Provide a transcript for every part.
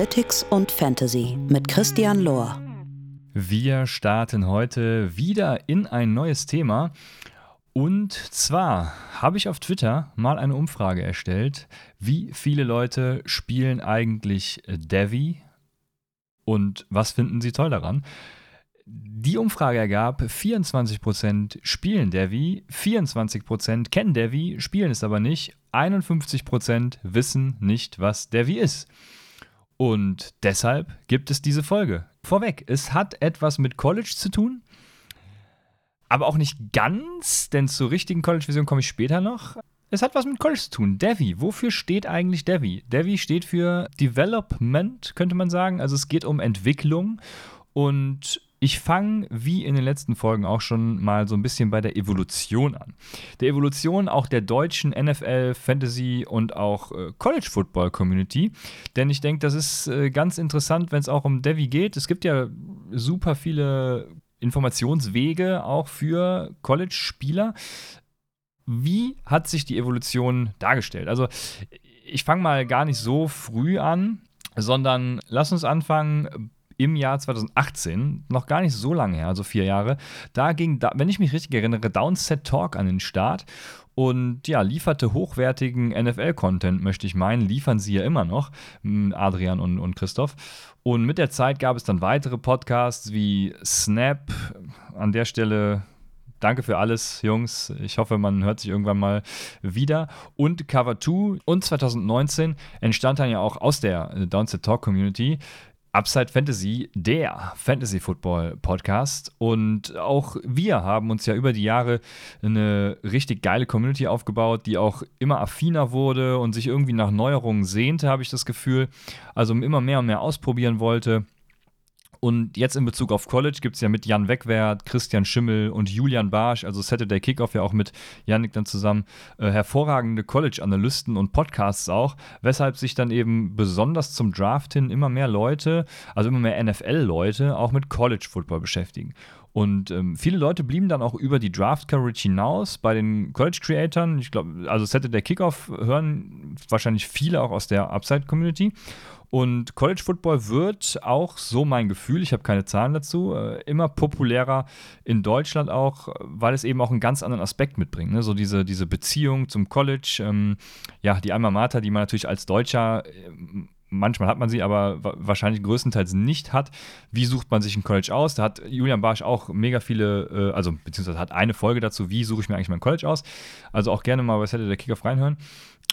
Analytics und Fantasy mit Christian Lohr. Wir starten heute wieder in ein neues Thema. Und zwar habe ich auf Twitter mal eine Umfrage erstellt, wie viele Leute spielen eigentlich Devi und was finden sie toll daran. Die Umfrage ergab, 24% spielen Devi, 24% kennen Devi, spielen es aber nicht, 51% wissen nicht, was Devi ist. Und deshalb gibt es diese Folge. Vorweg, es hat etwas mit College zu tun, aber auch nicht ganz, denn zur richtigen College-Vision komme ich später noch. Es hat was mit College zu tun. Devi, wofür steht eigentlich Devi? Devi steht für Development, könnte man sagen. Also es geht um Entwicklung und ich fange, wie in den letzten Folgen auch schon, mal so ein bisschen bei der Evolution an. Der Evolution auch der deutschen NFL, Fantasy und auch äh, College Football Community. Denn ich denke, das ist äh, ganz interessant, wenn es auch um Devi geht. Es gibt ja super viele Informationswege auch für College-Spieler. Wie hat sich die Evolution dargestellt? Also, ich fange mal gar nicht so früh an, sondern lass uns anfangen im Jahr 2018, noch gar nicht so lange her, also vier Jahre, da ging, wenn ich mich richtig erinnere, Downset Talk an den Start und ja, lieferte hochwertigen NFL-Content, möchte ich meinen, liefern sie ja immer noch, Adrian und, und Christoph. Und mit der Zeit gab es dann weitere Podcasts wie Snap, an der Stelle Danke für alles, Jungs. Ich hoffe, man hört sich irgendwann mal wieder. Und Cover 2 und 2019 entstand dann ja auch aus der Downset Talk Community Upside Fantasy, der Fantasy Football Podcast. Und auch wir haben uns ja über die Jahre eine richtig geile Community aufgebaut, die auch immer affiner wurde und sich irgendwie nach Neuerungen sehnte, habe ich das Gefühl. Also immer mehr und mehr ausprobieren wollte. Und jetzt in Bezug auf College gibt es ja mit Jan Wegwert, Christian Schimmel und Julian Barsch, also Saturday Kickoff ja auch mit Yannick dann zusammen, äh, hervorragende College-Analysten und Podcasts auch, weshalb sich dann eben besonders zum Draft hin immer mehr Leute, also immer mehr NFL-Leute, auch mit College-Football beschäftigen. Und ähm, viele Leute blieben dann auch über die Draft-Coverage hinaus bei den College-Creatoren. Ich glaube, also Saturday Kickoff hören wahrscheinlich viele auch aus der Upside-Community. Und College Football wird auch, so mein Gefühl, ich habe keine Zahlen dazu, äh, immer populärer in Deutschland auch, weil es eben auch einen ganz anderen Aspekt mitbringt. Ne? So diese, diese Beziehung zum College, ähm, ja, die Alma Mater, die man natürlich als Deutscher äh, manchmal hat man sie, aber wahrscheinlich größtenteils nicht hat. Wie sucht man sich ein College aus? Da hat Julian Barsch auch mega viele, äh, also beziehungsweise hat eine Folge dazu, wie suche ich mir eigentlich mein College aus. Also auch gerne mal bei Saturday der Kickoff reinhören.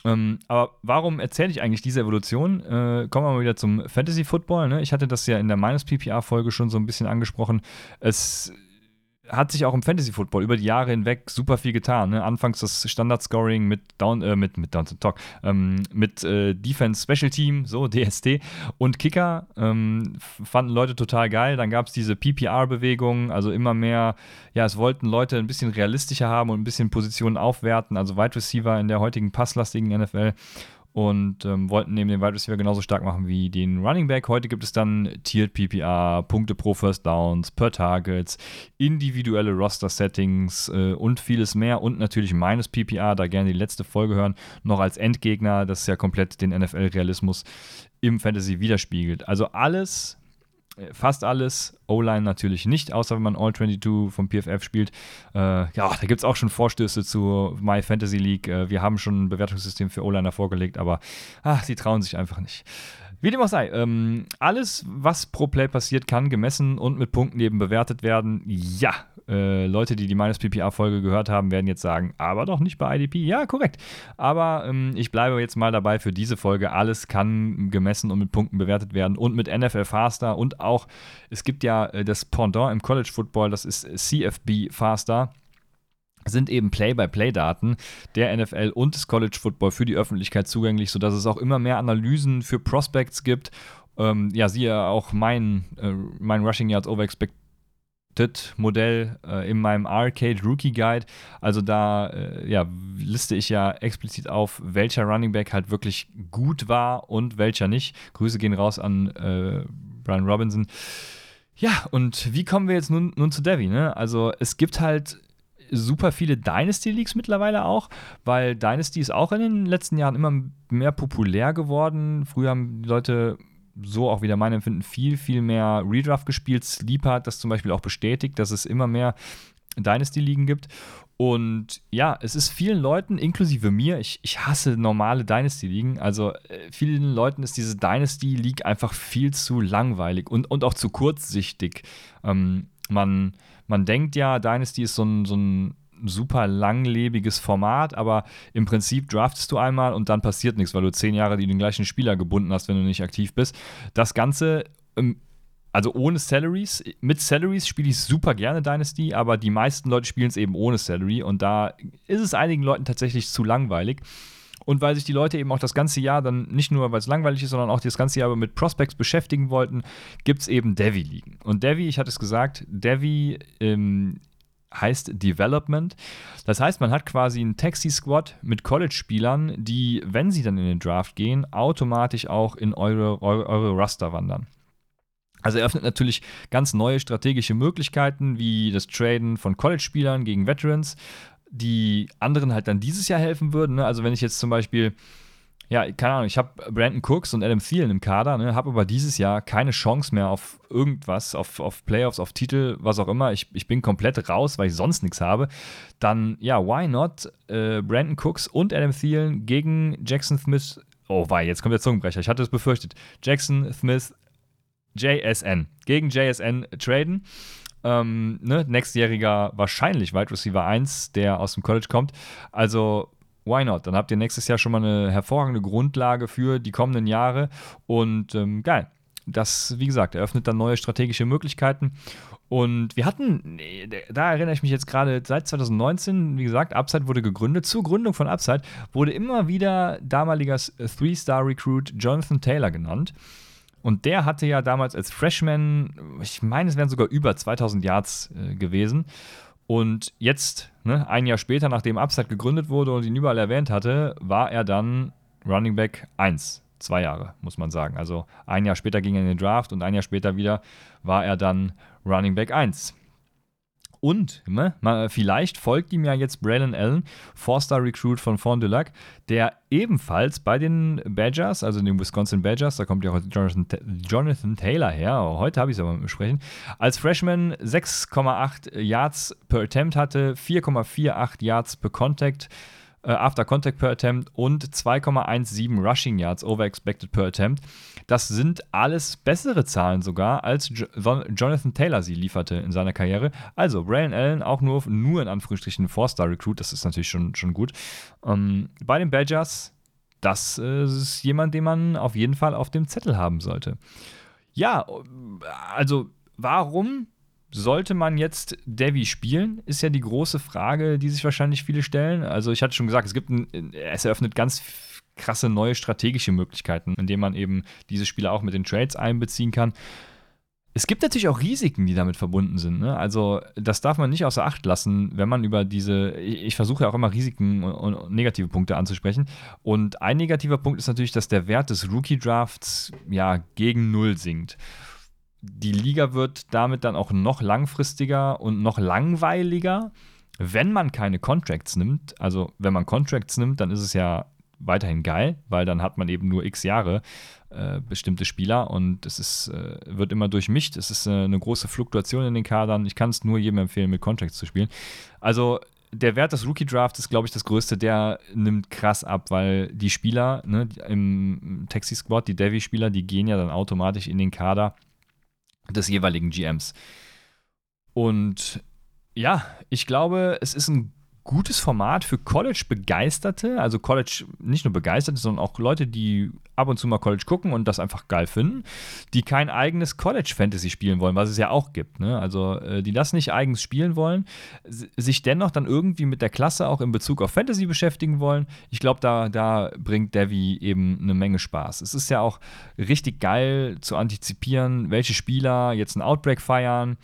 Ähm, aber warum erzähle ich eigentlich diese Evolution? Äh, kommen wir mal wieder zum Fantasy Football. Ne? Ich hatte das ja in der Minus PPR-Folge schon so ein bisschen angesprochen. Es hat sich auch im Fantasy Football über die Jahre hinweg super viel getan. Ne? Anfangs das Standard Scoring mit Down, äh, mit, mit Down to Talk, ähm, mit äh, Defense Special Team, so DST und Kicker ähm, fanden Leute total geil. Dann gab es diese PPR-Bewegung, also immer mehr, ja, es wollten Leute ein bisschen realistischer haben und ein bisschen Positionen aufwerten, also Wide Receiver in der heutigen passlastigen NFL und ähm, wollten neben dem Wide Receiver genauso stark machen wie den Running Back. Heute gibt es dann Tiered PPR, Punkte pro First Downs, per Targets, individuelle Roster-Settings äh, und vieles mehr und natürlich meines PPR, da gerne die letzte Folge hören, noch als Endgegner, das ja komplett den NFL-Realismus im Fantasy widerspiegelt. Also alles äh, fast alles. O-Line natürlich nicht, außer wenn man All-22 vom PFF spielt. Äh, ja, da gibt es auch schon Vorstöße zu My Fantasy League. Äh, wir haben schon ein Bewertungssystem für O-Liner vorgelegt, aber ach, sie trauen sich einfach nicht. Wie dem auch sei, ähm, alles, was pro Play passiert, kann gemessen und mit Punkten eben bewertet werden. Ja, äh, Leute, die die Minus PPA-Folge gehört haben, werden jetzt sagen, aber doch nicht bei IDP. Ja, korrekt. Aber ähm, ich bleibe jetzt mal dabei für diese Folge. Alles kann gemessen und mit Punkten bewertet werden und mit NFL Faster und auch, es gibt ja äh, das Pendant im College Football, das ist CFB Faster sind eben Play-by-Play-Daten der NFL und des College Football für die Öffentlichkeit zugänglich, sodass es auch immer mehr Analysen für Prospects gibt. Ähm, ja, siehe auch mein, äh, mein Rushing Yards Over Expected Modell äh, in meinem Arcade Rookie Guide. Also da äh, ja, liste ich ja explizit auf, welcher Running Back halt wirklich gut war und welcher nicht. Grüße gehen raus an äh, Brian Robinson. Ja, und wie kommen wir jetzt nun, nun zu Devi? Ne? Also es gibt halt super viele Dynasty Leagues mittlerweile auch, weil Dynasty ist auch in den letzten Jahren immer mehr populär geworden. Früher haben die Leute so auch wieder mein Empfinden, viel, viel mehr Redraft gespielt. Sleep hat das zum Beispiel auch bestätigt, dass es immer mehr Dynasty-Ligen gibt. Und ja, es ist vielen Leuten, inklusive mir, ich, ich hasse normale Dynasty-Ligen. Also äh, vielen Leuten ist diese Dynasty-League einfach viel zu langweilig und, und auch zu kurzsichtig. Ähm, man, man denkt ja, Dynasty ist so ein, so ein super langlebiges Format, aber im Prinzip draftest du einmal und dann passiert nichts, weil du zehn Jahre den gleichen Spieler gebunden hast, wenn du nicht aktiv bist. Das Ganze ähm, also ohne Salaries. Mit Salaries spiele ich super gerne Dynasty, aber die meisten Leute spielen es eben ohne Salary und da ist es einigen Leuten tatsächlich zu langweilig. Und weil sich die Leute eben auch das ganze Jahr dann nicht nur, weil es langweilig ist, sondern auch das ganze Jahr mit Prospects beschäftigen wollten, gibt es eben Devi-Ligen. Und Devi, ich hatte es gesagt, Devi ähm, heißt Development. Das heißt, man hat quasi einen Taxi-Squad mit College-Spielern, die, wenn sie dann in den Draft gehen, automatisch auch in eure, eure, eure Raster wandern. Also eröffnet natürlich ganz neue strategische Möglichkeiten, wie das Traden von College-Spielern gegen Veterans, die anderen halt dann dieses Jahr helfen würden. Ne? Also wenn ich jetzt zum Beispiel, ja, keine Ahnung, ich habe Brandon Cooks und Adam Thielen im Kader, ne? habe aber dieses Jahr keine Chance mehr auf irgendwas, auf, auf Playoffs, auf Titel, was auch immer. Ich, ich bin komplett raus, weil ich sonst nichts habe. Dann, ja, why not äh, Brandon Cooks und Adam Thielen gegen Jackson Smith Oh, wei, jetzt kommt der Zungenbrecher. Ich hatte es befürchtet. Jackson Smith JSN. Gegen JSN traden. Ähm, ne, nächstjähriger wahrscheinlich Wide Receiver 1, der aus dem College kommt. Also, why not? Dann habt ihr nächstes Jahr schon mal eine hervorragende Grundlage für die kommenden Jahre. Und ähm, geil. Das, wie gesagt, eröffnet dann neue strategische Möglichkeiten. Und wir hatten, da erinnere ich mich jetzt gerade, seit 2019, wie gesagt, Upside wurde gegründet. Zur Gründung von Upside wurde immer wieder damaliger Three-Star-Recruit Jonathan Taylor genannt. Und der hatte ja damals als Freshman, ich meine, es wären sogar über 2000 Yards äh, gewesen. Und jetzt, ne, ein Jahr später, nachdem Upside gegründet wurde und ihn überall erwähnt hatte, war er dann Running Back 1. Zwei Jahre, muss man sagen. Also ein Jahr später ging er in den Draft und ein Jahr später wieder war er dann Running Back 1. Und ne, vielleicht folgt ihm ja jetzt Braylon Allen, Four-Star-Recruit von Fond du Lac, der ebenfalls bei den Badgers, also den Wisconsin Badgers, da kommt ja auch Jonathan, Jonathan Taylor her, heute habe ich es aber besprechen, als Freshman 6,8 Yards per Attempt hatte, 4,48 Yards per Contact äh, After Contact per Attempt und 2,17 Rushing Yards over expected per Attempt. Das sind alles bessere Zahlen sogar, als jo Jonathan Taylor sie lieferte in seiner Karriere. Also Braylon Allen auch nur, nur in Anführungsstrichen Four-Star-Recruit, das ist natürlich schon, schon gut. Ähm, bei den Badgers, das äh, ist jemand, den man auf jeden Fall auf dem Zettel haben sollte. Ja, also warum sollte man jetzt Devi spielen, ist ja die große Frage, die sich wahrscheinlich viele stellen. Also ich hatte schon gesagt, es gibt ein, es eröffnet ganz krasse neue strategische Möglichkeiten, indem man eben diese Spieler auch mit den Trades einbeziehen kann. Es gibt natürlich auch Risiken, die damit verbunden sind. Ne? Also, das darf man nicht außer Acht lassen, wenn man über diese. Ich, ich versuche ja auch immer Risiken und, und, negative Punkte anzusprechen. Und ein negativer Punkt ist natürlich, dass der Wert des Rookie-Drafts ja gegen Null sinkt die Liga wird damit dann auch noch langfristiger und noch langweiliger, wenn man keine Contracts nimmt. Also wenn man Contracts nimmt, dann ist es ja weiterhin geil, weil dann hat man eben nur x Jahre äh, bestimmte Spieler und es ist, äh, wird immer durchmischt. Es ist äh, eine große Fluktuation in den Kadern. Ich kann es nur jedem empfehlen, mit Contracts zu spielen. Also der Wert des Rookie Drafts ist, glaube ich, das größte. Der nimmt krass ab, weil die Spieler ne, im Taxi Squad, die Devi-Spieler, die gehen ja dann automatisch in den Kader des jeweiligen GMs. Und ja, ich glaube, es ist ein gutes Format für College-Begeisterte, also College, nicht nur Begeisterte, sondern auch Leute, die ab und zu mal College gucken und das einfach geil finden, die kein eigenes College-Fantasy spielen wollen, was es ja auch gibt. Ne? Also äh, die das nicht eigens spielen wollen, sich dennoch dann irgendwie mit der Klasse auch in Bezug auf Fantasy beschäftigen wollen. Ich glaube, da, da bringt Devi eben eine Menge Spaß. Es ist ja auch richtig geil zu antizipieren, welche Spieler jetzt einen Outbreak feiern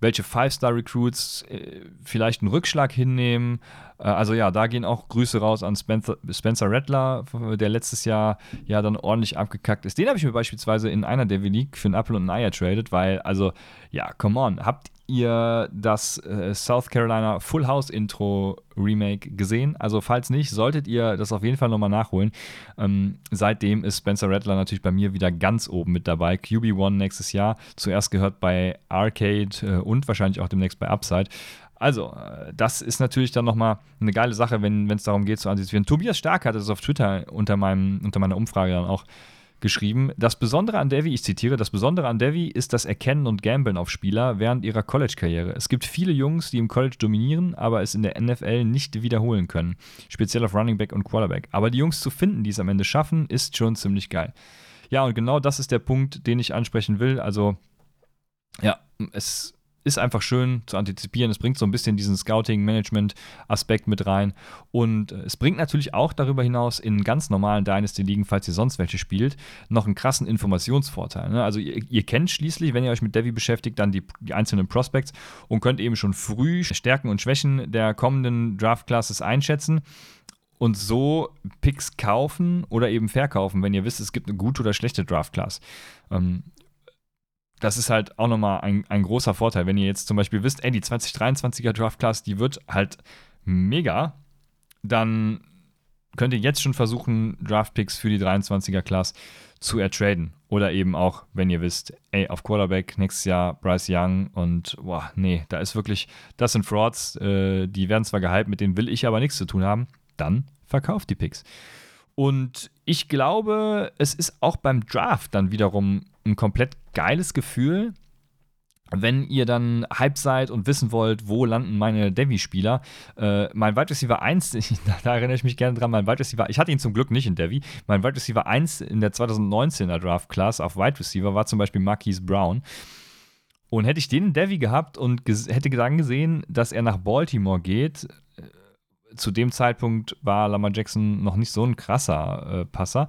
welche Five-Star-Recruits äh, vielleicht einen Rückschlag hinnehmen. Äh, also ja, da gehen auch Grüße raus an Spencer, Spencer Rattler, der letztes Jahr ja dann ordentlich abgekackt ist. Den habe ich mir beispielsweise in einer der League für einen Apple und ein Ei ertradet, weil, also ja, come on, habt ihr das äh, South Carolina Full House Intro Remake gesehen? Also falls nicht, solltet ihr das auf jeden Fall nochmal nachholen. Ähm, seitdem ist Spencer Rattler natürlich bei mir wieder ganz oben mit dabei. QB1 nächstes Jahr. Zuerst gehört bei Arcade äh, und wahrscheinlich auch demnächst bei Upside. Also, äh, das ist natürlich dann nochmal eine geile Sache, wenn es darum geht zu antizipieren. Tobias Stark hat es auf Twitter unter, meinem, unter meiner Umfrage dann auch geschrieben. Das Besondere an Devi, ich zitiere, das Besondere an Devi ist das Erkennen und Gambeln auf Spieler während ihrer College-Karriere. Es gibt viele Jungs, die im College dominieren, aber es in der NFL nicht wiederholen können. Speziell auf Running Back und Quarterback. Aber die Jungs zu finden, die es am Ende schaffen, ist schon ziemlich geil. Ja, und genau das ist der Punkt, den ich ansprechen will. Also, ja, es ist einfach schön zu antizipieren. Es bringt so ein bisschen diesen Scouting-Management-Aspekt mit rein. Und es bringt natürlich auch darüber hinaus in ganz normalen Dynasty-Ligen, falls ihr sonst welche spielt, noch einen krassen Informationsvorteil. Ne? Also ihr, ihr, kennt schließlich, wenn ihr euch mit Devi beschäftigt, dann die, die, einzelnen Prospects und könnt eben schon früh Stärken und Schwächen der kommenden Draft-Classes einschätzen und so Picks kaufen oder eben verkaufen, wenn ihr wisst, es gibt eine gute oder schlechte Draft-Class. Ähm, das ist halt auch nochmal ein, ein großer Vorteil. Wenn ihr jetzt zum Beispiel wisst, ey, die 2023er Draft Class, die wird halt mega, dann könnt ihr jetzt schon versuchen, Draft Picks für die 23er Class zu ertraden. Oder eben auch, wenn ihr wisst, ey, auf Quarterback nächstes Jahr Bryce Young und boah, nee, da ist wirklich, das sind Frauds, äh, die werden zwar gehypt, mit denen will ich aber nichts zu tun haben, dann verkauft die Picks. Und ich glaube, es ist auch beim Draft dann wiederum ein komplett geiles Gefühl, wenn ihr dann Hype seid und wissen wollt, wo landen meine Devi-Spieler. Äh, mein Wide Receiver 1, da erinnere ich mich gerne dran, mein Wide Receiver, ich hatte ihn zum Glück nicht in Devi, mein Wide Receiver 1 in der 2019er Draft Class auf Wide Receiver war zum Beispiel Marquise Brown. Und hätte ich den in Devi gehabt und hätte dann gesehen, dass er nach Baltimore geht, äh, zu dem Zeitpunkt war Lamar Jackson noch nicht so ein krasser äh, Passer.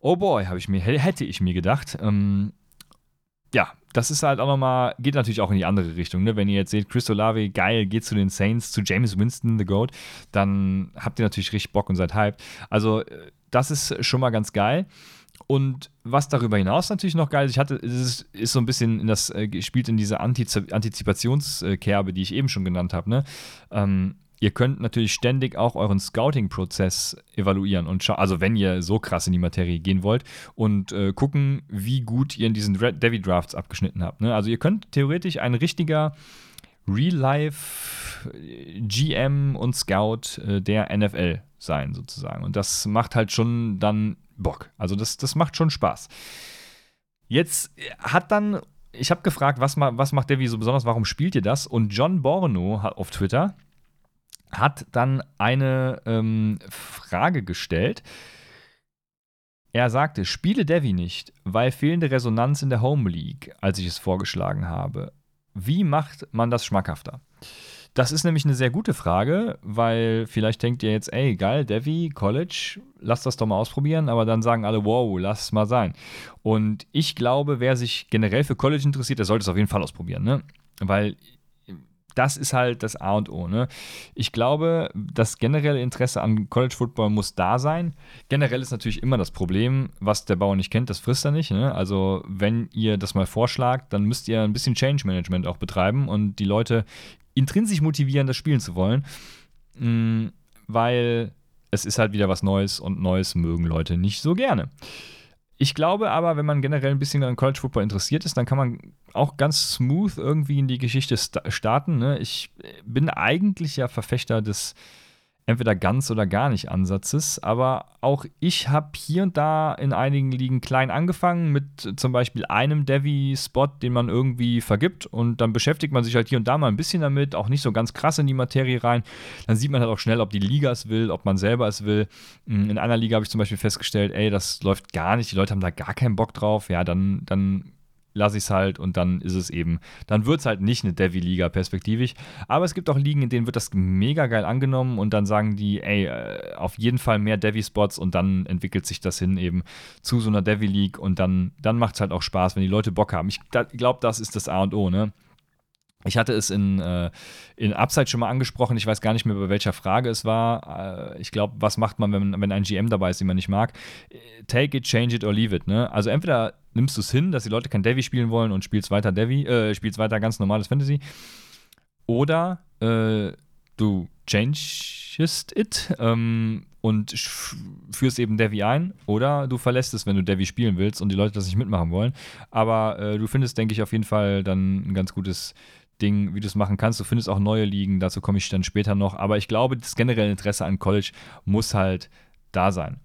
Oh boy, ich mir, hätte ich mir gedacht. Ähm, ja, das ist halt auch nochmal, geht natürlich auch in die andere Richtung. Ne? Wenn ihr jetzt seht, Chris Olave, geil, geht zu den Saints, zu James Winston, the GOAT, dann habt ihr natürlich richtig Bock und seid hyped. Also, äh, das ist schon mal ganz geil. Und was darüber hinaus natürlich noch geil ist, ich hatte, es ist, so ein bisschen in das, äh, spielt in diese Antiz Antizipationskerbe, die ich eben schon genannt habe, ne? Ähm, Ihr könnt natürlich ständig auch euren Scouting-Prozess evaluieren und also wenn ihr so krass in die Materie gehen wollt und äh, gucken, wie gut ihr in diesen Devi Drafts abgeschnitten habt. Ne? Also ihr könnt theoretisch ein richtiger Real-Life GM und Scout äh, der NFL sein, sozusagen. Und das macht halt schon dann Bock. Also das, das macht schon Spaß. Jetzt hat dann, ich habe gefragt, was, was macht Devi so besonders, warum spielt ihr das? Und John Borno hat auf Twitter hat dann eine ähm, Frage gestellt. Er sagte, spiele Devi nicht, weil fehlende Resonanz in der Home League, als ich es vorgeschlagen habe. Wie macht man das schmackhafter? Das ist nämlich eine sehr gute Frage, weil vielleicht denkt ihr jetzt, ey, geil, Devi, College, lass das doch mal ausprobieren, aber dann sagen alle, wow, lass es mal sein. Und ich glaube, wer sich generell für College interessiert, der sollte es auf jeden Fall ausprobieren, ne? Weil das ist halt das A und O. Ne? Ich glaube, das generelle Interesse an College Football muss da sein. Generell ist natürlich immer das Problem, was der Bauer nicht kennt, das frisst er nicht. Ne? Also, wenn ihr das mal vorschlagt, dann müsst ihr ein bisschen Change Management auch betreiben und die Leute intrinsisch motivieren, das spielen zu wollen. Mhm, weil es ist halt wieder was Neues und Neues mögen Leute nicht so gerne. Ich glaube aber, wenn man generell ein bisschen an College Football interessiert ist, dann kann man auch ganz smooth irgendwie in die Geschichte starten. Ne? Ich bin eigentlich ja Verfechter des entweder ganz oder gar nicht Ansatzes. Aber auch ich habe hier und da in einigen Ligen klein angefangen mit zum Beispiel einem Devi-Spot, den man irgendwie vergibt. Und dann beschäftigt man sich halt hier und da mal ein bisschen damit, auch nicht so ganz krass in die Materie rein. Dann sieht man halt auch schnell, ob die Liga es will, ob man selber es will. In einer Liga habe ich zum Beispiel festgestellt, ey, das läuft gar nicht, die Leute haben da gar keinen Bock drauf. Ja, dann, dann lasse ich es halt und dann ist es eben, dann wird es halt nicht eine Devi-Liga perspektivisch. Aber es gibt auch Ligen, in denen wird das mega geil angenommen und dann sagen die, ey, äh, auf jeden Fall mehr Devi-Spots und dann entwickelt sich das hin eben zu so einer Devi-League und dann, dann macht es halt auch Spaß, wenn die Leute Bock haben. Ich glaube, das ist das A und O, ne? Ich hatte es in, äh, in Upside schon mal angesprochen. Ich weiß gar nicht mehr, bei welcher Frage es war. Äh, ich glaube, was macht man, wenn, wenn ein GM dabei ist, den man nicht mag? Take it, change it or leave it. Ne? Also entweder nimmst du es hin, dass die Leute kein Devi spielen wollen und spielst weiter Devi, äh, spielst weiter ganz normales Fantasy. Oder äh, du changest it ähm, und führst eben Devi ein. Oder du verlässt es, wenn du Devi spielen willst und die Leute das nicht mitmachen wollen. Aber äh, du findest, denke ich, auf jeden Fall dann ein ganz gutes Ding, wie du es machen kannst. Du findest auch neue Ligen, dazu komme ich dann später noch. Aber ich glaube, das generelle Interesse an College muss halt da sein.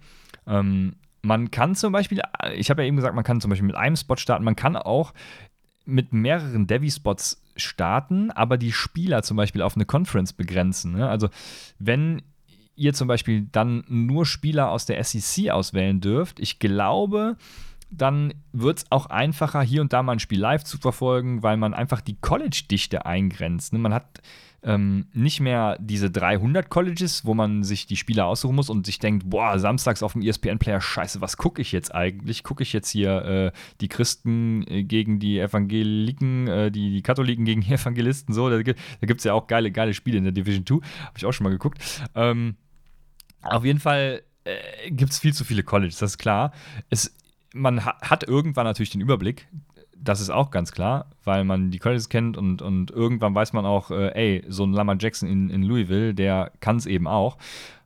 Ähm, man kann zum Beispiel, ich habe ja eben gesagt, man kann zum Beispiel mit einem Spot starten, man kann auch mit mehreren Devi-Spots starten, aber die Spieler zum Beispiel auf eine Conference begrenzen. Ne? Also wenn ihr zum Beispiel dann nur Spieler aus der SEC auswählen dürft, ich glaube, dann wird es auch einfacher, hier und da mal ein Spiel live zu verfolgen, weil man einfach die College-Dichte eingrenzt. Ne? Man hat ähm, nicht mehr diese 300 Colleges, wo man sich die Spieler aussuchen muss und sich denkt, boah, samstags auf dem ESPN-Player, scheiße, was gucke ich jetzt eigentlich? Gucke ich jetzt hier äh, die Christen äh, gegen die Evangeliken, äh, die, die Katholiken gegen die Evangelisten, so, da, gibt es ja auch geile, geile Spiele in der Division 2, habe ich auch schon mal geguckt. Ähm, auf jeden Fall äh, gibt es viel zu viele Colleges, das ist klar. Es, man ha hat irgendwann natürlich den Überblick, das ist auch ganz klar, weil man die Colleges kennt und, und irgendwann weiß man auch, äh, ey, so ein Lama Jackson in, in Louisville, der kann es eben auch.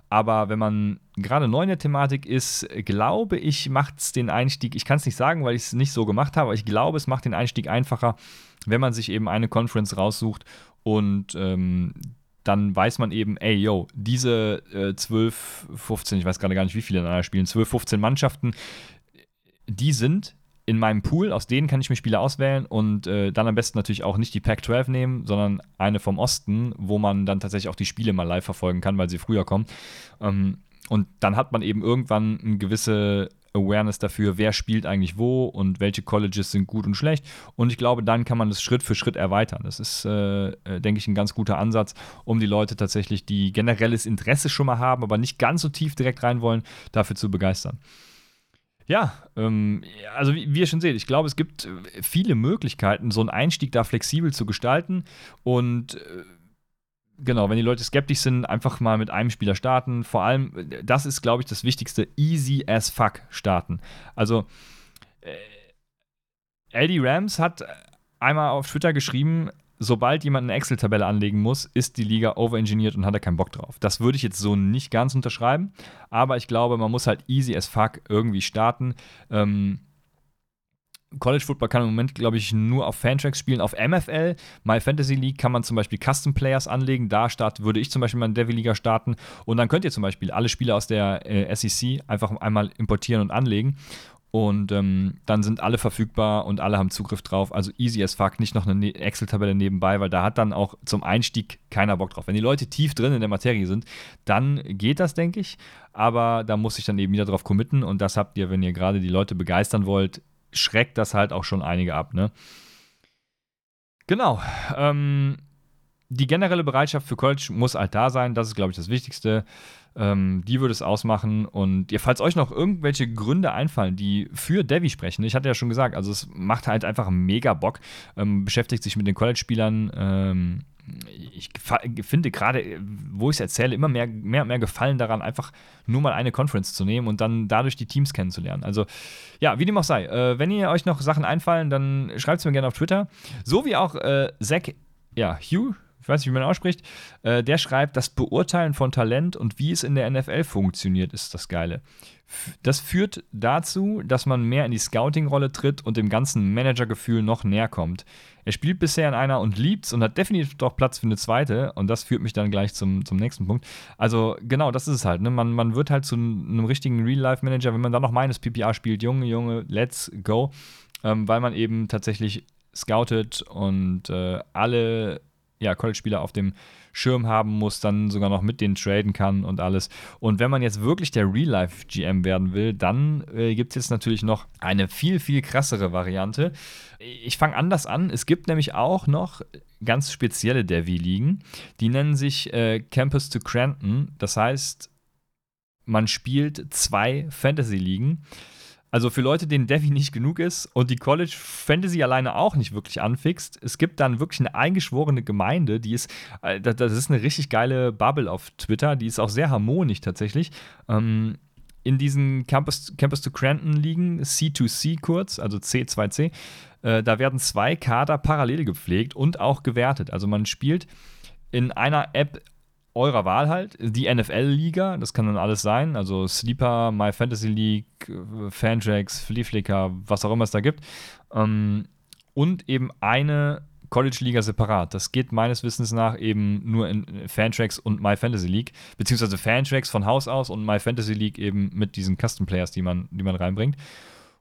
Aber wenn man gerade neu in der Thematik ist, glaube ich, macht es den Einstieg, ich kann es nicht sagen, weil ich es nicht so gemacht habe, aber ich glaube, es macht den Einstieg einfacher, wenn man sich eben eine Conference raussucht und ähm, dann weiß man eben, ey, yo, diese äh, 12, 15, ich weiß gerade gar nicht, wie viele in einer spielen, 12, 15 Mannschaften, die sind in meinem Pool, aus denen kann ich mir Spiele auswählen und äh, dann am besten natürlich auch nicht die Pac-12 nehmen, sondern eine vom Osten, wo man dann tatsächlich auch die Spiele mal live verfolgen kann, weil sie früher kommen. Ähm, und dann hat man eben irgendwann eine gewisse Awareness dafür, wer spielt eigentlich wo und welche Colleges sind gut und schlecht. Und ich glaube, dann kann man das Schritt für Schritt erweitern. Das ist, äh, äh denke ich, ein ganz guter Ansatz, um die Leute tatsächlich, die generelles Interesse schon mal haben, aber nicht ganz so tief direkt rein wollen, dafür zu begeistern. Ja, ähm, also wie, wie, ihr schon seht, ich glaube, es gibt äh, viele Möglichkeiten, so einen Einstieg da flexibel zu gestalten. Und äh, genau, wenn die Leute skeptisch sind, einfach mal mit einem Spieler starten. Vor allem, äh, das ist, glaube ich, das Wichtigste, easy as fuck starten. Also, äh, LD Rams hat einmal auf Twitter geschrieben, sobald jemand eine Excel-Tabelle anlegen muss, ist die Liga overengineert und hat er keinen Bock drauf. Das würde ich jetzt so nicht ganz unterschreiben, aber ich glaube, man muss halt easy as fuck irgendwie starten. Ähm, College Football kann im Moment, glaube ich, nur auf Fantracks spielen. Auf MFL, My Fantasy League, kann man zum Beispiel Custom Players anlegen. Da start, würde ich zum Beispiel in Devil Liga starten. Und dann könnt ihr zum Beispiel alle Spieler aus der äh, SEC einfach einmal importieren und anlegen. Und ähm, dann sind alle verfügbar und alle haben Zugriff drauf. Also easy as fuck, nicht noch eine ne-, Excel-Tabelle nebenbei, weil da hat dann auch zum Einstieg keiner Bock drauf. Wenn die Leute tief drin in der Materie sind, dann geht das, denke ich. Aber da muss ich dann eben wieder drauf committen. Und das habt ihr, wenn ihr gerade die Leute begeistern wollt, schreckt das halt auch schon einige ab, ne? Genau. Ähm, die generelle Bereitschaft für College muss halt da sein. Das ist, glaube ich, das Wichtigste. Ähm, die würde es ausmachen. Und ihr, falls euch noch irgendwelche Gründe einfallen, die für Devi sprechen, ich hatte ja schon gesagt, also es macht halt einfach mega Bock, ähm, beschäftigt sich mit den College-Spielern. Ähm, ich finde gerade, wo ich es erzähle, immer mehr, mehr und mehr Gefallen daran, einfach nur mal eine Conference zu nehmen und dann dadurch die Teams kennenzulernen. Also, ja, wie dem auch sei. Äh, wenn ihr euch noch Sachen einfallen, dann schreibt es mir gerne auf Twitter. So wie auch äh, Zach, ja, Hugh, weiß nicht, wie man ausspricht, äh, der schreibt, das Beurteilen von Talent und wie es in der NFL funktioniert, ist das Geile. Das führt dazu, dass man mehr in die Scouting-Rolle tritt und dem ganzen Managergefühl noch näher kommt. Er spielt bisher in einer und liebt's und hat definitiv doch Platz für eine zweite. Und das führt mich dann gleich zum, zum nächsten Punkt. Also, genau, das ist es halt. Ne? Man, man wird halt zu einem richtigen Real-Life-Manager, wenn man dann noch meines PPA spielt. Junge, Junge, let's go. Ähm, weil man eben tatsächlich scoutet und äh, alle ja, College-Spieler auf dem Schirm haben muss, dann sogar noch mit denen traden kann und alles. Und wenn man jetzt wirklich der Real-Life-GM werden will, dann äh, gibt es jetzt natürlich noch eine viel, viel krassere Variante. Ich fange anders an. Es gibt nämlich auch noch ganz spezielle Devi-Ligen. Die nennen sich äh, Campus to Cranton. Das heißt, man spielt zwei Fantasy-Ligen Also für Leute, denen Devi nicht genug ist und die College Fantasy alleine auch nicht wirklich anfixt, es gibt dann wirklich eine eingeschworene Gemeinde, die ist, äh, das ist eine richtig geile Bubble auf Twitter, die ist auch sehr harmonisch tatsächlich. Ähm, in diesen Campus, Campus to Cranton liegen, C2C kurz, also C2C, äh, da werden zwei Kader parallel gepflegt und auch gewertet. Also man spielt in einer App eurer Wahl halt, die NFL-Liga, das kann dann alles sein, also Sleeper, My Fantasy League, Fantrax, Fleaflicker, was auch immer es da gibt. Ähm, und eben eine College-Liga separat. Das geht meines Wissens nach eben nur in Fantracks und My Fantasy League, beziehungsweise Fantracks von Haus aus und My Fantasy League eben mit diesen Custom Players, die man, die man reinbringt.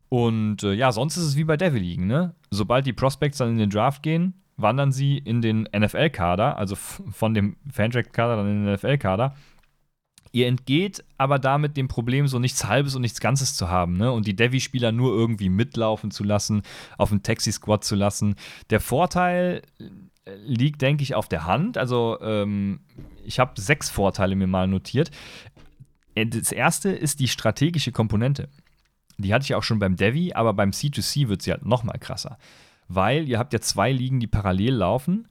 Und äh, ja, sonst ist es wie bei Devil League, ne? Sobald die Prospects dann in den Draft gehen, wandern sie in den NFL-Kader, also von dem Fantrack-Kader dann in den NFL-Kader. Ihr entgeht aber damit dem Problem, so nichts Halbes und nichts Ganzes zu haben, ne? Und die Devi-Spieler nur irgendwie mitlaufen zu lassen, auf dem Taxi-Squad zu lassen. Der Vorteil äh, liegt, denke ich, auf der Hand. Also, ähm, ich habe sechs Vorteile mir mal notiert. Äh, das erste ist die strategische Komponente. Die hatte ich auch schon beim Devi, aber beim C2C wird sie halt noch mal krasser. Weil ihr habt ja zwei Ligen, die parallel laufen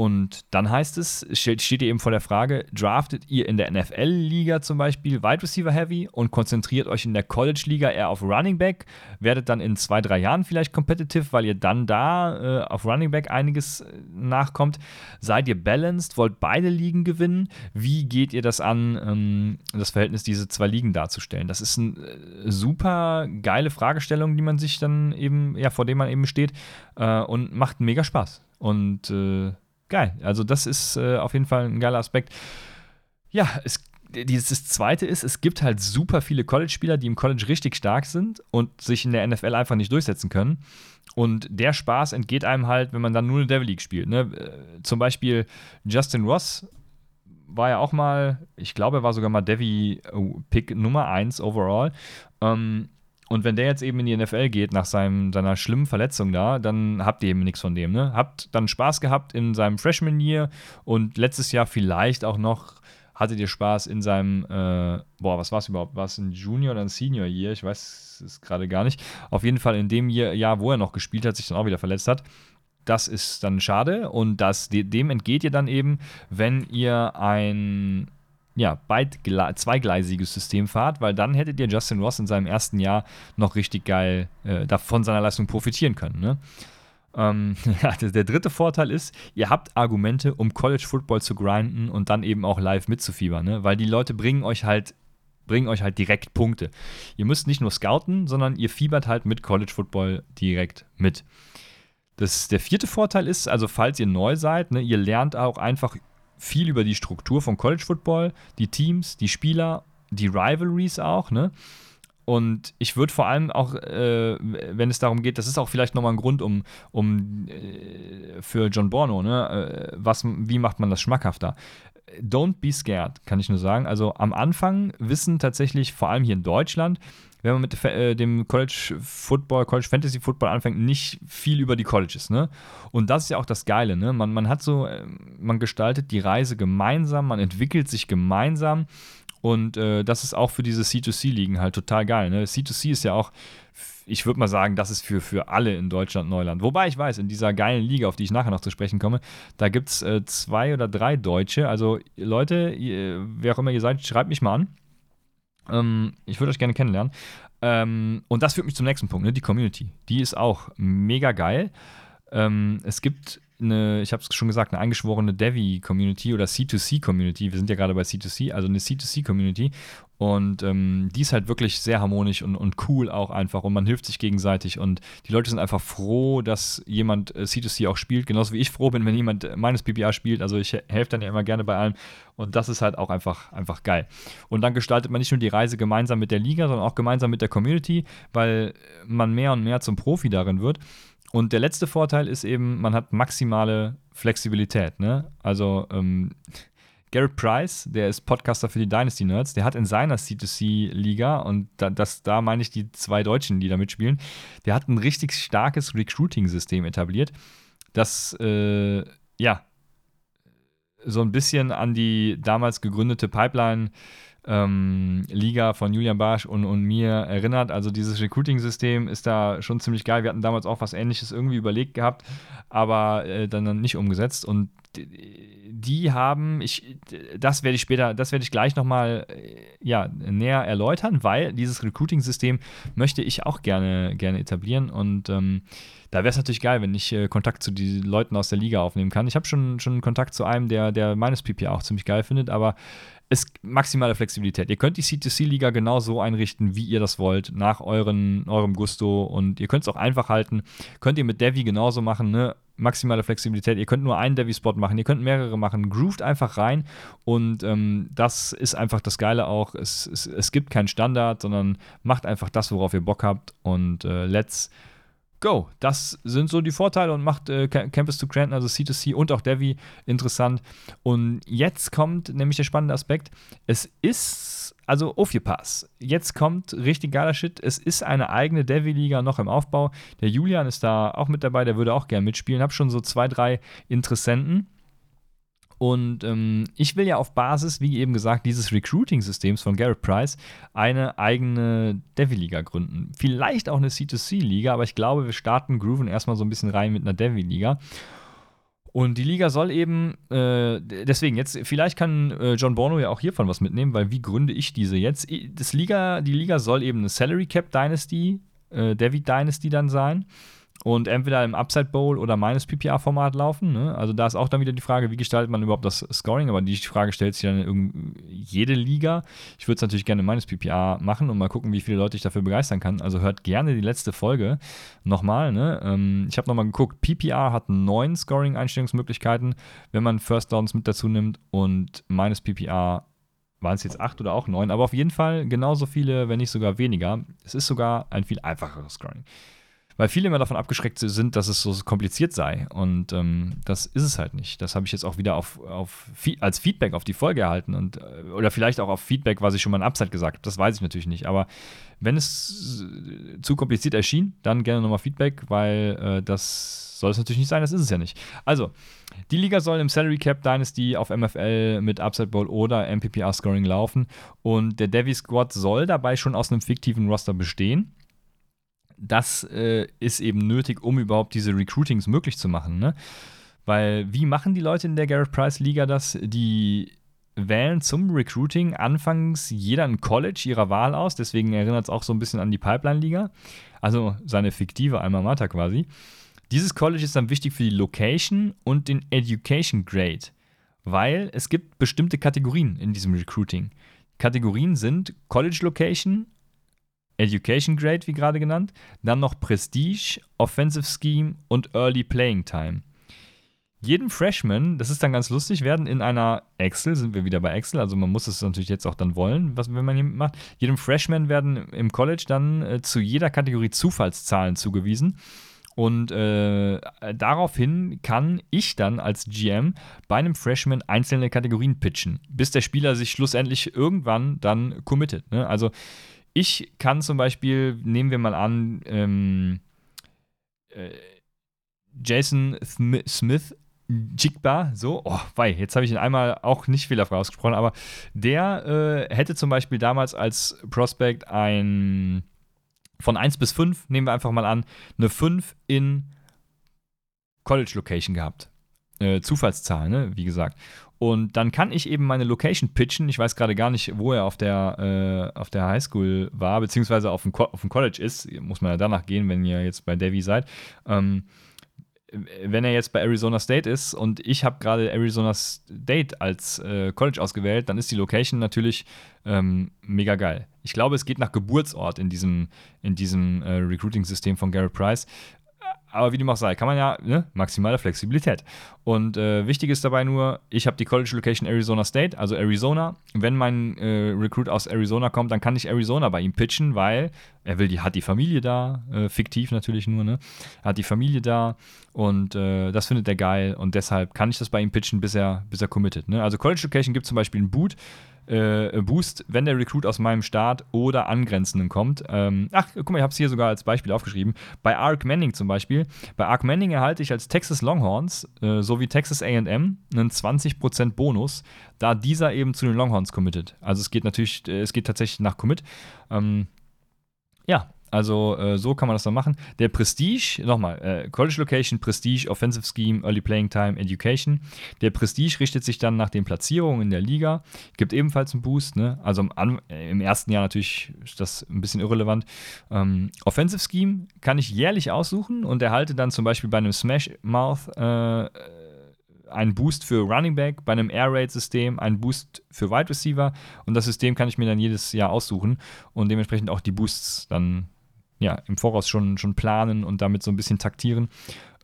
und dann heißt es, steht, ihr eben vor der Frage, draftet ihr in der NFL-Liga zum Beispiel Wide Receiver Heavy und konzentriert euch in der College-Liga eher auf Running Back, werdet dann in zwei, drei Jahren vielleicht competitive, weil ihr dann da äh, auf Running Back einiges äh, nachkommt. Seid ihr balanced, wollt beide Ligen gewinnen? Wie geht ihr das an, ähm, das Verhältnis dieser zwei Ligen darzustellen? Das ist eine äh, super geile Fragestellung, die man sich dann eben, ja, vor dem man eben steht äh, und macht mega Spaß. Und äh, geil. Also, das ist äh, auf jeden Fall ein geiler Aspekt. Ja, es, dieses zweite ist, es gibt halt super viele College-Spieler, die im College richtig stark sind und sich in der NFL einfach nicht durchsetzen können. Und der Spaß entgeht einem halt, wenn man dann nur eine Devil League spielt. Ne? Äh, zum Beispiel Justin Ross war ja auch mal, ich glaube, er war sogar mal Devi-Pick Nummer 1 overall. Ähm, und wenn der jetzt eben in die NFL geht nach seinem, seiner schlimmen Verletzung da, dann habt ihr eben nichts von dem. Ne? Habt dann Spaß gehabt in seinem Freshman Year und letztes Jahr vielleicht auch noch hattet ihr Spaß in seinem, äh, boah, was war es überhaupt? War es ein Junior oder ein Senior Year? Ich weiß es gerade gar nicht. Auf jeden Fall in dem Jahr, wo er noch gespielt hat, sich dann auch wieder verletzt hat. Das ist dann schade und das, dem entgeht ihr dann eben, wenn ihr ein ja, zweigleisiges System fahrt, weil dann hättet ihr Justin Ross in seinem ersten Jahr noch richtig geil äh, von seiner Leistung profitieren können. Ne? Ähm, der dritte Vorteil ist, ihr habt Argumente, um College Football zu grinden und dann eben auch live mitzufiebern, ne? weil die Leute bringen euch halt bringen euch halt direkt Punkte. Ihr müsst nicht nur scouten, sondern ihr fiebert halt mit College Football direkt mit. Das, der vierte Vorteil ist, also falls ihr neu seid, ne, ihr lernt auch einfach viel über die Struktur von College Football, die Teams, die Spieler, die Rivalries auch, ne? Und ich würde vor allem auch, äh, wenn es darum geht, das ist auch vielleicht nochmal ein Grund, um, um äh, für John Borno, ne, äh, was, wie macht man das schmackhafter? Don't be scared, kann ich nur sagen. Also am Anfang wissen tatsächlich, vor allem hier in Deutschland, wenn man mit äh, dem College Football, College Fantasy Football anfängt, nicht viel über die Colleges, ne? Und das ist ja auch das Geile, ne? Man, man hat so, äh, man gestaltet die Reise gemeinsam, man entwickelt sich gemeinsam und äh, das ist auch für diese C2C-Ligen halt total geil, ne? C2C ist ja auch ich würde mal sagen, das ist für, für alle in Deutschland Neuland. Wobei ich weiß, in dieser geilen Liga, auf die ich nachher noch zu sprechen komme, da gibt es äh, zwei oder drei Deutsche. Also Leute, ihr, wer auch immer ihr seid, schreibt mich mal an. Ähm, ich würde euch gerne kennenlernen. Ähm, und das führt mich zum nächsten Punkt, ne? die Community. Die ist auch mega geil. Ähm, es gibt eine, ich habe es schon gesagt, eine eingeschworene Devi-Community oder C2C-Community. Wir sind ja gerade bei C2C, also eine C2C-Community. Und ähm, die ist halt wirklich sehr harmonisch und, und cool auch einfach und man hilft sich gegenseitig und die Leute sind einfach froh, dass jemand äh, C2C auch spielt, genauso wie ich froh bin, wenn jemand äh, meines PPA spielt. Also ich helfe dann ja immer gerne bei allem und das ist halt auch einfach, einfach geil. Und dann gestaltet man nicht nur die Reise gemeinsam mit der Liga, sondern auch gemeinsam mit der Community, weil man mehr und mehr zum Profi darin wird. Und der letzte Vorteil ist eben, man hat maximale Flexibilität. Ne? Also ähm, Garrett Price, der ist Podcaster für die Dynasty Nerds, der hat in seiner C2C-Liga, und da, das, da meine ich die zwei Deutschen, die da mitspielen, der hat ein richtig starkes Recruiting-System etabliert, das, äh, ja, so ein bisschen an die damals gegründete Pipeline ähm, Liga von Julian Barsch und, und mir erinnert. Also dieses Recruiting-System ist da schon ziemlich geil. Wir hatten damals auch was ähnliches irgendwie überlegt gehabt, aber äh, dann, dann nicht umgesetzt. Und die haben, ich, das werde ich später, das werde ich gleich nochmal äh, ja, näher erläutern, weil dieses Recruiting-System möchte ich auch gerne, gerne etablieren und ähm, da wäre es natürlich geil, wenn ich äh, Kontakt zu den Leuten aus der Liga aufnehmen kann. Ich habe schon, schon Kontakt zu einem, der, der meines PPA auch ziemlich geil findet, aber es maximale Flexibilität. Ihr könnt die C2C-Liga genau so einrichten, wie ihr das wollt, nach euren, eurem Gusto und ihr könnt es auch einfach halten. Könnt ihr mit Devi genauso machen, ne? maximale Flexibilität. Ihr könnt nur einen Devi-Spot machen, ihr könnt mehrere machen. Grooved einfach rein und ähm, das ist einfach das Geile auch. Es, es, es gibt keinen Standard, sondern macht einfach das, worauf ihr Bock habt und äh, let's go. Das sind so die Vorteile und macht äh, Campus to Cranton, also C2C und auch Devi interessant. Und jetzt kommt nämlich der spannende Aspekt. Es ist, also Pass. Jetzt kommt richtig geiler Shit. Es ist eine eigene Devi-Liga noch im Aufbau. Der Julian ist da auch mit dabei, der würde auch gerne mitspielen. Hab schon so zwei, drei Interessenten. Und ähm, ich will ja auf Basis, wie eben gesagt, dieses Recruiting-Systems von Garrett Price eine eigene Devi-Liga gründen. Vielleicht auch eine C2C-Liga, aber ich glaube, wir starten Grooven erstmal so ein bisschen rein mit einer Devi-Liga. Und die Liga soll eben, äh, deswegen jetzt, vielleicht kann äh, John Bono ja auch hiervon was mitnehmen, weil wie gründe ich diese jetzt? Das Liga, die Liga soll eben eine Salary Cap Dynasty, äh, Devi Dynasty dann sein und entweder im Upside Bowl oder meines PPA-Format laufen. Ne? Also da ist auch dann wieder die Frage, wie gestaltet man überhaupt das Scoring, aber die Frage stellt sich dann in jede Liga. Ich würde es natürlich gerne meines PPA machen und mal gucken, wie viele Leute ich dafür begeistern kann. Also hört gerne die letzte Folge nochmal. Ne? Ähm, ich habe nochmal geguckt, PPA hat neun Scoring-Einstellungsmöglichkeiten, wenn man First Downs mit dazu nimmt und meines PPA waren es jetzt acht oder auch neun, aber auf jeden Fall genauso viele, wenn nicht sogar weniger. Es ist sogar ein viel einfacheres Scoring weil viele immer davon abgeschreckt sind, dass es so kompliziert sei. Und ähm, das ist es halt nicht. Das habe ich jetzt auch wieder auf, auf, als Feedback auf die Folge erhalten und äh, oder vielleicht auch auf Feedback, was ich schon mal in Upside gesagt habe. Das weiß ich natürlich nicht. Aber wenn es zu kompliziert erschien, dann gerne nochmal Feedback, weil äh, das soll es natürlich nicht sein, das ist es ja nicht. Also, die Liga soll im Salary Cap Dynasty auf MFL mit Upside Bowl oder MPPR Scoring laufen und der Devi Squad soll dabei schon aus einem fiktiven Roster bestehen das äh, ist eben nötig, um überhaupt diese Recruitings möglich zu machen. Ne? Weil wie machen die Leute in der Garrett Price Liga das? Die wählen zum Recruiting anfangs jeder ein College ihrer Wahl aus, deswegen erinnert es auch so ein bisschen an die Pipeline-Liga, also seine fiktive Alma Mater quasi. Dieses College ist dann wichtig für die Location und den Education Grade, weil es gibt bestimmte Kategorien in diesem Recruiting. Kategorien sind College Location, Education Grade, wie gerade genannt, dann noch Prestige, Offensive Scheme und Early Playing Time. Jedem Freshman, das ist dann ganz lustig, werden in einer Excel, sind wir wieder bei Excel, also man muss es natürlich jetzt auch dann wollen, was wenn man hier macht. Jedem Freshman werden im College dann äh, zu jeder Kategorie Zufallszahlen zugewiesen. Und äh, daraufhin kann ich dann als GM bei einem Freshman einzelne Kategorien pitchen, bis der Spieler sich schlussendlich irgendwann dann committet. Ne? Also ich kann zum Beispiel, nehmen wir mal an, ähm, äh, Jason Smith Jigba, so, oh, wei, jetzt habe ich ihn einmal auch nicht fehlerfrei ausgesprochen, aber der äh, hätte zum Beispiel damals als Prospect ein von 1 bis 5, nehmen wir einfach mal an, eine 5 in College Location gehabt. Äh, Zufallszahl, ne, wie gesagt. Und dann kann ich eben meine Location pitchen. Ich weiß gerade gar nicht, wo er auf der, äh, auf der Highschool war, beziehungsweise auf dem, auf dem College ist. Muss man ja danach gehen, wenn ihr jetzt bei Devi seid. Ähm, wenn er jetzt bei Arizona State ist und ich habe gerade Arizona State als äh, College ausgewählt, dann ist die Location natürlich ähm, mega geil. Ich glaube, es geht nach Geburtsort in diesem, in diesem äh, Recruiting-System von Garrett Price aber wie dem auch sei, kann man ja ne, maximale Flexibilität. Und äh, wichtig ist dabei nur, ich habe die College Location Arizona State, also Arizona. Wenn mein äh, Recruit aus Arizona kommt, dann kann ich Arizona bei ihm pitchen, weil er will die, hat die Familie da, äh, fiktiv natürlich nur, ne? Hat die Familie da und äh, das findet er geil und deshalb kann ich das bei ihm pitchen, bis er, bis er committet. Ne? Also College Location gibt zum Beispiel ein Boot äh, Boost, wenn der Recruit aus meinem Staat oder angrenzenden kommt. Ähm, ach, guck mal, ich habe es hier sogar als Beispiel aufgeschrieben. Bei Ark Manning zum Beispiel. Bei Ark Manning erhalte ich als Texas Longhorns äh, sowie Texas AM einen 20% Bonus, da dieser eben zu den Longhorns committet. Also es geht natürlich, äh, es geht tatsächlich nach Commit. Ähm, ja, also äh, so kann man das dann machen. Der Prestige, nochmal, äh, College Location, Prestige, Offensive Scheme, Early Playing Time, Education. Der Prestige richtet sich dann nach den Platzierungen in der Liga, gibt ebenfalls einen Boost. Ne? Also im, äh, im, ersten Jahr natürlich ist das ein bisschen irrelevant. Ähm, Offensive Scheme kann ich jährlich aussuchen und erhalte dann zum Beispiel bei einem Smash Mouth äh, einen Boost für Running Back, bei einem Air Raid System einen Boost für Wide Receiver und das System kann ich mir dann jedes Jahr aussuchen und dementsprechend auch die Boosts dann ja, im Voraus schon, schon planen und damit so ein bisschen taktieren.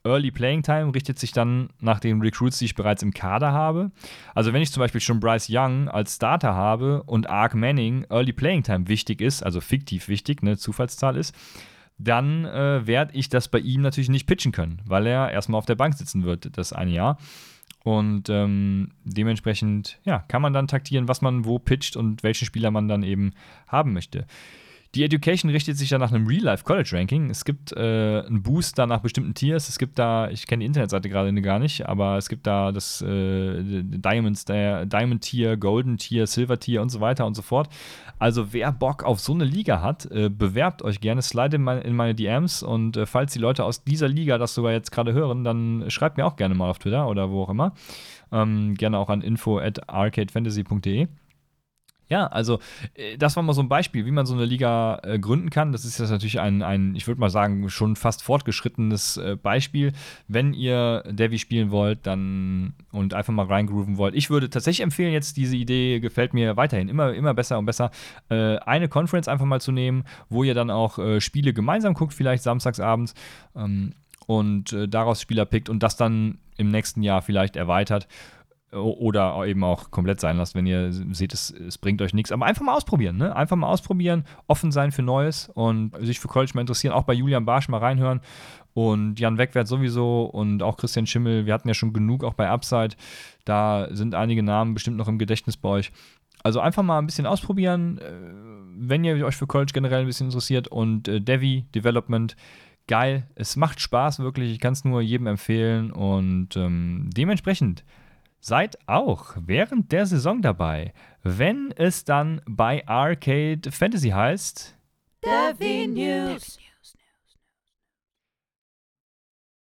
Early Playing Time richtet sich dann nach den Recruits, die ich bereits im Kader habe. Also wenn ich zum Beispiel schon Bryce Young als Starter habe und Ark Manning Early Playing Time wichtig ist, also fiktiv wichtig, eine Zufallszahl ist, dann äh, werde ich das bei ihm natürlich nicht pitchen können, weil er erstmal auf der Bank sitzen wird, das eine Jahr. Und ähm, dementsprechend ja, kann man dann taktieren, was man wo pitcht und welchen Spieler man dann eben haben möchte. Die Education richtet sich ja nach einem Real-Life-College-Ranking. Es gibt äh, einen Boost da nach bestimmten Tiers. Es gibt da, ich kenne die Internetseite gerade gar nicht, aber es gibt da das äh, Diamonds, der Diamond-Tier, Golden-Tier, Silver-Tier und so weiter und so fort. Also wer Bock auf so eine Liga hat, äh, bewerbt euch gerne, slide in meine, in meine DMs und äh, falls die Leute aus dieser Liga das sogar jetzt gerade hören, dann schreibt mir auch gerne mal auf Twitter oder wo auch immer. Ähm, gerne auch an info at arcadefantasy.de. Ja, also äh, das war mal so ein Beispiel, wie man so eine Liga äh, gründen kann. Das ist jetzt natürlich ein, ein ich würde mal sagen, schon fast fortgeschrittenes äh, Beispiel. Wenn ihr Devi spielen wollt, dann und einfach mal reingrooven wollt. Ich würde tatsächlich empfehlen, jetzt diese Idee gefällt mir weiterhin immer, immer besser und besser, äh, eine Conference einfach mal zu nehmen, wo ihr dann auch äh, Spiele gemeinsam guckt, vielleicht samstagsabends. Ähm, und äh, daraus Spieler pickt und das dann im nächsten Jahr vielleicht erweitert oder eben auch komplett sein lasst, wenn ihr seht, es, es bringt euch nichts. Aber einfach mal ausprobieren, ne? Einfach mal ausprobieren, offen sein für Neues und sich für College mal interessieren. Auch bei Julian Barsch mal reinhören und Jan Wegwert sowieso und auch Christian Schimmel. Wir hatten ja schon genug auch bei Upside. Da sind einige Namen bestimmt noch im Gedächtnis bei euch. Also einfach mal ein bisschen ausprobieren, äh, wenn ihr euch für College generell ein bisschen interessiert und äh, Devi Development geil. Es macht Spaß wirklich. Ich kann es nur jedem empfehlen und ähm, dementsprechend Seid auch während der Saison dabei, wenn es dann bei Arcade Fantasy heißt. Devi News.